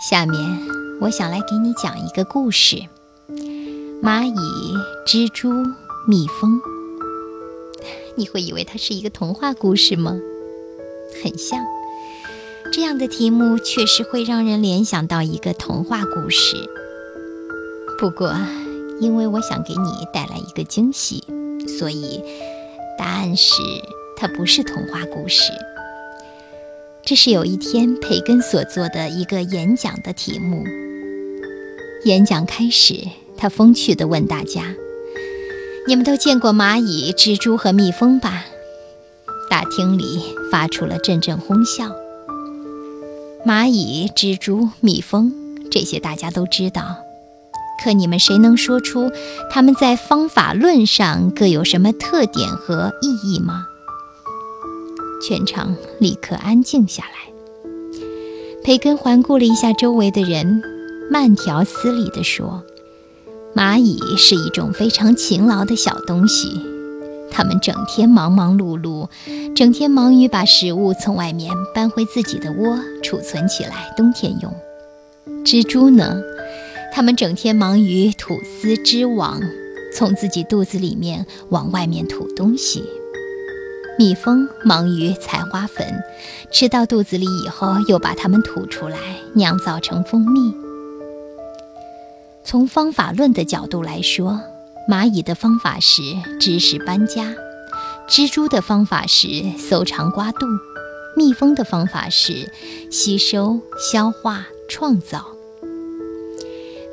下面我想来给你讲一个故事：蚂蚁、蜘蛛、蜜蜂。你会以为它是一个童话故事吗？很像。这样的题目确实会让人联想到一个童话故事。不过，因为我想给你带来一个惊喜，所以答案是它不是童话故事。这是有一天培根所做的一个演讲的题目。演讲开始，他风趣地问大家：“你们都见过蚂蚁、蜘蛛和蜜蜂吧？”大厅里发出了阵阵哄笑。蚂蚁、蜘蛛、蜜蜂，这些大家都知道。可你们谁能说出它们在方法论上各有什么特点和意义吗？全场立刻安静下来。培根环顾了一下周围的人，慢条斯理地说：“蚂蚁是一种非常勤劳的小东西，它们整天忙忙碌碌，整天忙于把食物从外面搬回自己的窝储存起来，冬天用。蜘蛛呢，它们整天忙于吐丝织网，从自己肚子里面往外面吐东西。”蜜蜂忙于采花粉，吃到肚子里以后，又把它们吐出来，酿造成蜂蜜。从方法论的角度来说，蚂蚁的方法是知识搬家，蜘蛛的方法是搜肠刮肚，蜜蜂的方法是吸收、消化、创造。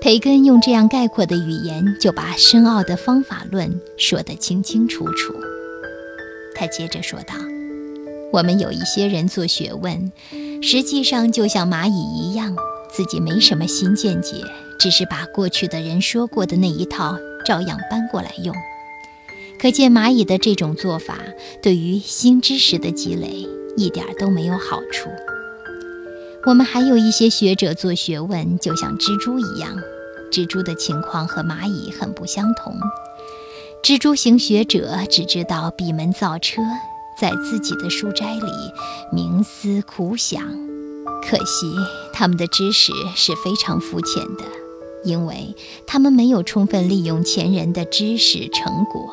培根用这样概括的语言，就把深奥的方法论说得清清楚楚。他接着说道：“我们有一些人做学问，实际上就像蚂蚁一样，自己没什么新见解，只是把过去的人说过的那一套照样搬过来用。可见蚂蚁的这种做法对于新知识的积累一点都没有好处。我们还有一些学者做学问，就像蜘蛛一样，蜘蛛的情况和蚂蚁很不相同。”蜘蛛型学者只知道闭门造车，在自己的书斋里冥思苦想。可惜他们的知识是非常肤浅的，因为他们没有充分利用前人的知识成果。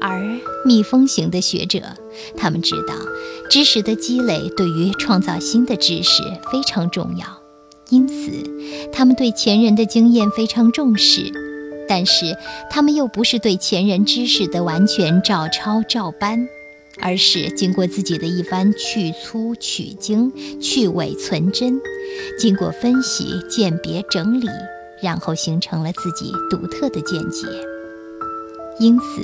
而蜜蜂型的学者，他们知道知识的积累对于创造新的知识非常重要，因此他们对前人的经验非常重视。但是，他们又不是对前人知识的完全照抄照搬，而是经过自己的一番去粗取精、去伪存真，经过分析、鉴别、整理，然后形成了自己独特的见解。因此，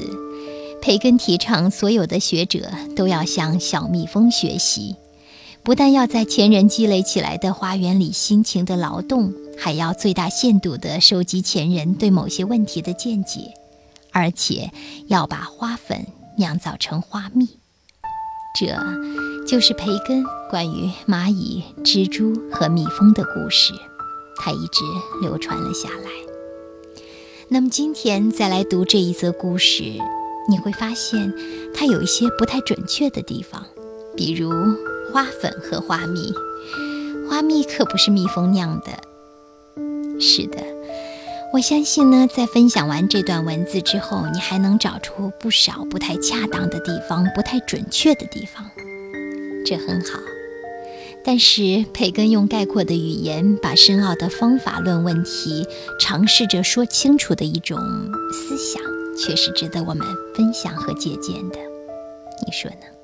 培根提倡所有的学者都要向小蜜蜂学习。不但要在前人积累起来的花园里辛勤的劳动，还要最大限度地收集前人对某些问题的见解，而且要把花粉酿造成花蜜。这就是培根关于蚂蚁、蜘蛛和蜜蜂的故事，它一直流传了下来。那么今天再来读这一则故事，你会发现它有一些不太准确的地方，比如。花粉和花蜜，花蜜可不是蜜蜂酿的。是的，我相信呢，在分享完这段文字之后，你还能找出不少不太恰当的地方、不太准确的地方，这很好。但是培根用概括的语言，把深奥的方法论问题尝试着说清楚的一种思想，却是值得我们分享和借鉴的。你说呢？